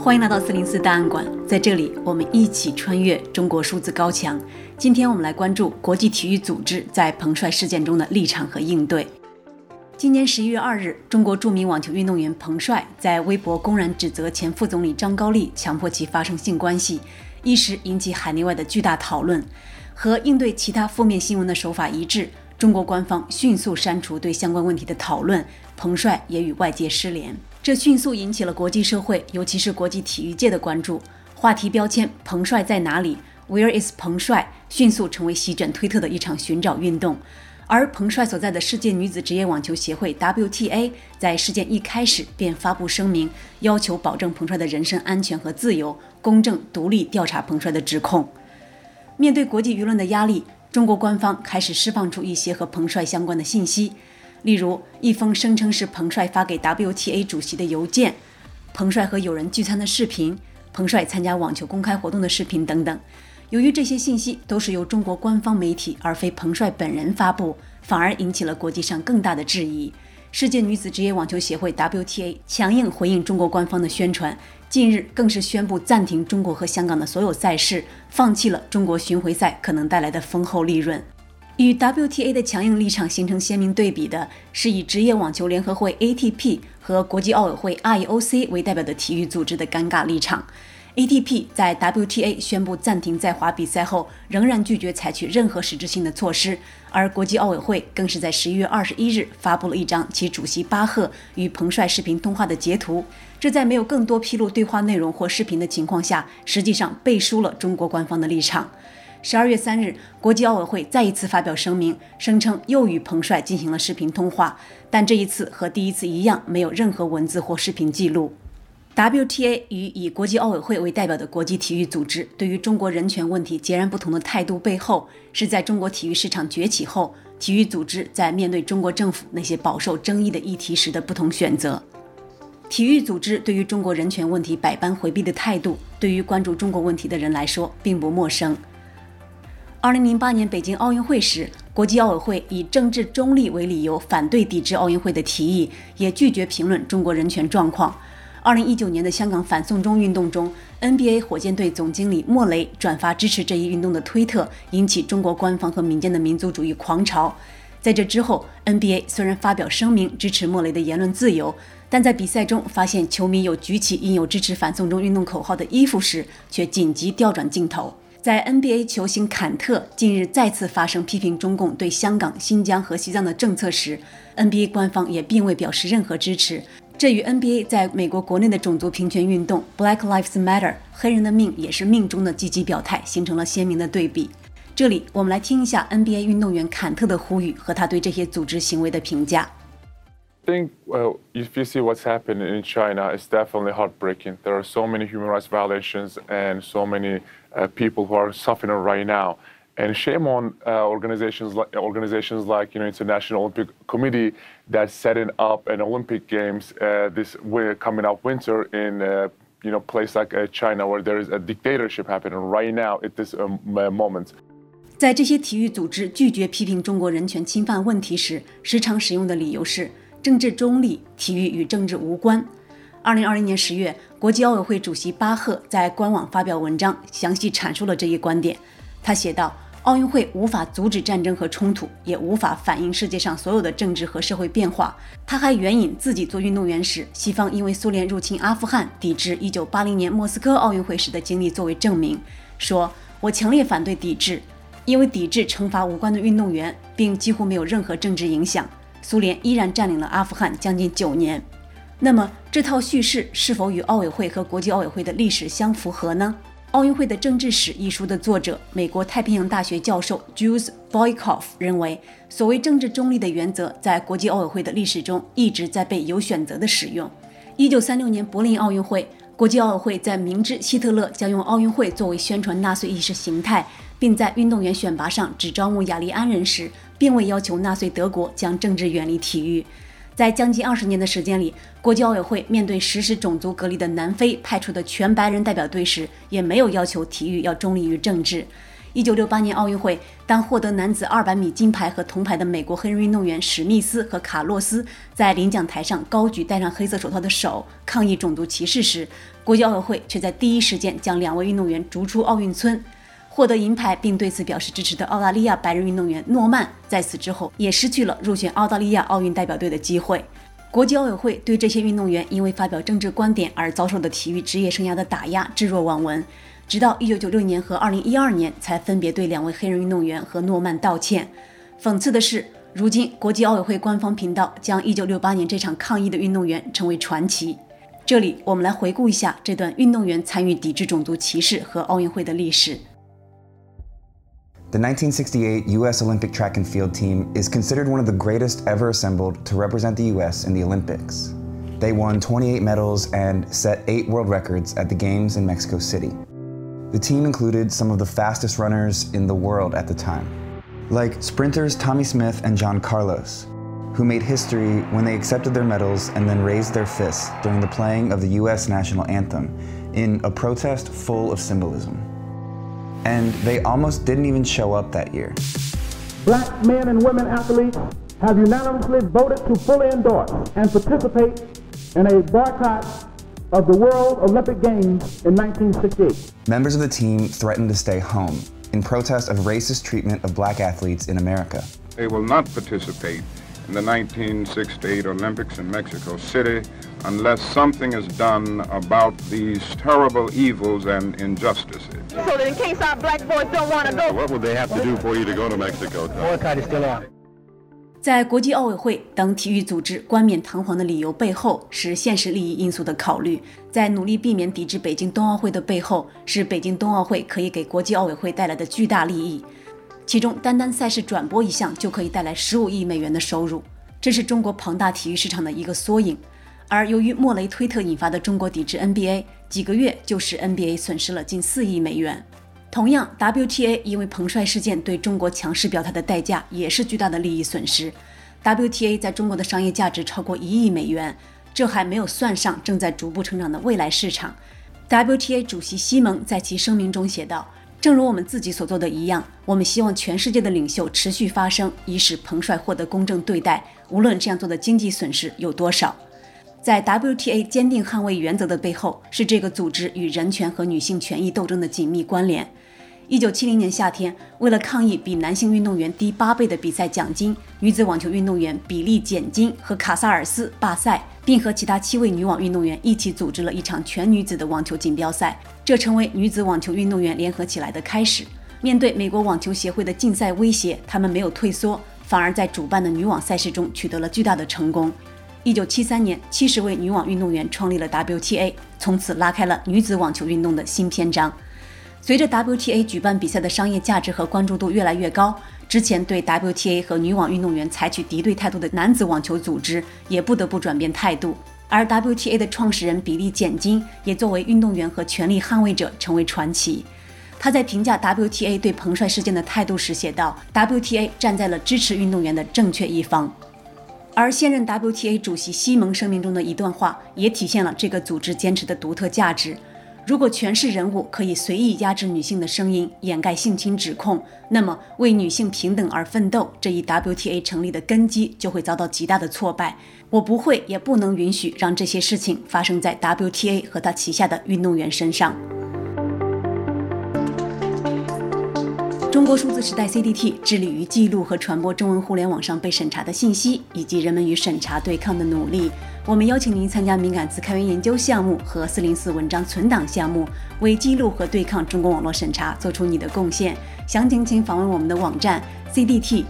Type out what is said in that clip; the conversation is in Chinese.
欢迎来到四零四档案馆，在这里我们一起穿越中国数字高墙。今天我们来关注国际体育组织在彭帅事件中的立场和应对。今年十一月二日，中国著名网球运动员彭帅在微博公然指责前副总理张高丽强迫其发生性关系，一时引起海内外的巨大讨论。和应对其他负面新闻的手法一致，中国官方迅速删除对相关问题的讨论，彭帅也与外界失联。这迅速引起了国际社会，尤其是国际体育界的关注。话题标签“彭帅在哪里 ”（Where is 彭帅）迅速成为席卷推特的一场寻找运动。而彭帅所在的世界女子职业网球协会 （WTA） 在事件一开始便发布声明，要求保证彭帅的人身安全和自由，公正独立调查彭帅的指控。面对国际舆论的压力，中国官方开始释放出一些和彭帅相关的信息。例如，一封声称是彭帅发给 WTA 主席的邮件，彭帅和友人聚餐的视频，彭帅参加网球公开活动的视频等等。由于这些信息都是由中国官方媒体而非彭帅本人发布，反而引起了国际上更大的质疑。世界女子职业网球协会 WTA 强硬回应中国官方的宣传，近日更是宣布暂停中国和香港的所有赛事，放弃了中国巡回赛可能带来的丰厚利润。与 WTA 的强硬立场形成鲜明对比的是，以职业网球联合会 ATP 和国际奥委会 IOC 为代表的体育组织的尴尬立场。ATP 在 WTA 宣布暂停在华比赛后，仍然拒绝采取任何实质性的措施，而国际奥委会更是在十一月二十一日发布了一张其主席巴赫与彭帅视频通话的截图。这在没有更多披露对话内容或视频的情况下，实际上背书了中国官方的立场。十二月三日，国际奥委会再一次发表声明，声称又与彭帅进行了视频通话，但这一次和第一次一样，没有任何文字或视频记录。WTA 与以国际奥委会为代表的国际体育组织对于中国人权问题截然不同的态度背后，是在中国体育市场崛起后，体育组织在面对中国政府那些饱受争议的议题时的不同选择。体育组织对于中国人权问题百般回避的态度，对于关注中国问题的人来说并不陌生。二零零八年北京奥运会时，国际奥委会以政治中立为理由反对抵制奥运会的提议，也拒绝评论中国人权状况。二零一九年的香港反送中运动中，NBA 火箭队总经理莫雷转发支持这一运动的推特，引起中国官方和民间的民族主义狂潮。在这之后，NBA 虽然发表声明支持莫雷的言论自由，但在比赛中发现球迷有举起印有支持反送中运动口号的衣服时，却紧急调转镜头。在 NBA 球星坎特近日再次发声批评中共对香港、新疆和西藏的政策时，NBA 官方也并未表示任何支持。这与 NBA 在美国国内的种族平权运动 Black Lives Matter（ 黑人的命也是命）中的积极表态形成了鲜明的对比。这里我们来听一下 NBA 运动员坎特的呼吁和他对这些组织行为的评价。I think, well, if you see what's happened in China, it's definitely heartbreaking. There are so many human rights violations and so many Uh, people who are suffering right now. And shame on uh, organizations like organizations like you know International Olympic Committee that's setting up an Olympic Games uh, this coming up winter in uh, you know place like uh, China where there is a dictatorship happening right now at this um, moment. 在这些体育组织拒绝批评中国人权侵犯问题时，时常使用的理由是 政治中立，体育与政治无关。二零二零年十月，国际奥委会主席巴赫在官网发表文章，详细阐述了这一观点。他写道：“奥运会无法阻止战争和冲突，也无法反映世界上所有的政治和社会变化。”他还援引自己做运动员时，西方因为苏联入侵阿富汗、抵制一九八零年莫斯科奥运会时的经历作为证明，说：“我强烈反对抵制，因为抵制惩罚无关的运动员，并几乎没有任何政治影响。苏联依然占领了阿富汗将近九年。”那么这套叙事是否与奥委会和国际奥委会的历史相符合呢？《奥运会的政治史》一书的作者、美国太平洋大学教授 Jules Boykoff 认为，所谓政治中立的原则在国际奥委会的历史中一直在被有选择的使用。一九三六年柏林奥运会，国际奥委会在明知希特勒将用奥运会作为宣传纳粹意识形态，并在运动员选拔上只招募雅利安人时，并未要求纳粹德国将政治远离体育。在将近二十年的时间里，国际奥委会面对实施种族隔离的南非派出的全白人代表队时，也没有要求体育要中立于政治。一九六八年奥运会，当获得男子二百米金牌和铜牌的美国黑人运动员史密斯和卡洛斯在领奖台上高举戴上黑色手套的手，抗议种族歧视时，国际奥委会却在第一时间将两位运动员逐出奥运村。获得银牌并对此表示支持的澳大利亚白人运动员诺曼，在此之后也失去了入选澳大利亚奥运代表队的机会。国际奥委会对这些运动员因为发表政治观点而遭受的体育职业生涯的打压置若罔闻。直到1996年和2012年，才分别对两位黑人运动员和诺曼道歉。讽刺的是，如今国际奥委会官方频道将1968年这场抗议的运动员称为传奇。这里，我们来回顾一下这段运动员参与抵制种族歧视和奥运会的历史。The 1968 U.S. Olympic track and field team is considered one of the greatest ever assembled to represent the U.S. in the Olympics. They won 28 medals and set eight world records at the Games in Mexico City. The team included some of the fastest runners in the world at the time, like sprinters Tommy Smith and John Carlos, who made history when they accepted their medals and then raised their fists during the playing of the US national anthem in a protest full of symbolism. And they almost didn't even show up that year. Black men and women athletes have unanimously voted to fully endorse and participate in a boycott of the World Olympic Games in 1968. Members of the team threatened to stay home in protest of racist treatment of black athletes in America. They will not participate in the 1968 Olympics in Mexico City unless something is done about these terrible evils and injustices. So that in case our black boys don't want to go. What would they have to do for you to go to Mexico? Boycott is still on. 在国际奥委会等体育组织冠冕堂皇的理由背后，是现实利益因素的考虑；在努力避免抵制北京冬奥会的背后，是北京冬奥会可以给国际奥委会带来的巨大利益。其中，单单赛事转播一项就可以带来十五亿美元的收入，这是中国庞大体育市场的一个缩影。而由于莫雷推特引发的中国抵制 NBA，几个月就使 NBA 损失了近四亿美元。同样，WTA 因为彭帅事件对中国强势表态的代价也是巨大的利益损失。WTA 在中国的商业价值超过一亿美元，这还没有算上正在逐步成长的未来市场。WTA 主席西蒙在其声明中写道：“正如我们自己所做的一样，我们希望全世界的领袖持续发声，以使彭帅获得公正对待，无论这样做的经济损失有多少。”在 WTA 坚定捍卫原则的背后，是这个组织与人权和女性权益斗争的紧密关联。一九七零年夏天，为了抗议比男性运动员低八倍的比赛奖金，女子网球运动员比利简金和卡萨尔斯罢赛，并和其他七位女网运动员一起组织了一场全女子的网球锦标赛，这成为女子网球运动员联合起来的开始。面对美国网球协会的禁赛威胁，他们没有退缩，反而在主办的女网赛事中取得了巨大的成功。一九七三年，七十位女网运动员创立了 WTA，从此拉开了女子网球运动的新篇章。随着 WTA 举办比赛的商业价值和关注度越来越高，之前对 WTA 和女网运动员采取敌对态度的男子网球组织也不得不转变态度。而 WTA 的创始人比利简金也作为运动员和权利捍卫者成为传奇。他在评价 WTA 对彭帅事件的态度时写道：“WTA 站在了支持运动员的正确一方。”而现任 WTA 主席西蒙声明中的一段话，也体现了这个组织坚持的独特价值。如果权势人物可以随意压制女性的声音，掩盖性侵指控，那么为女性平等而奋斗这一 WTA 成立的根基就会遭到极大的挫败。我不会也不能允许让这些事情发生在 WTA 和他旗下的运动员身上。中国数字时代 CDT 致力于记录和传播中文互联网上被审查的信息，以及人们与审查对抗的努力。我们邀请您参加敏感词开源研究项目和四零四文章存档项目，为记录和对抗中国网络审查做出你的贡献。详情请访问我们的网站 cdt.media。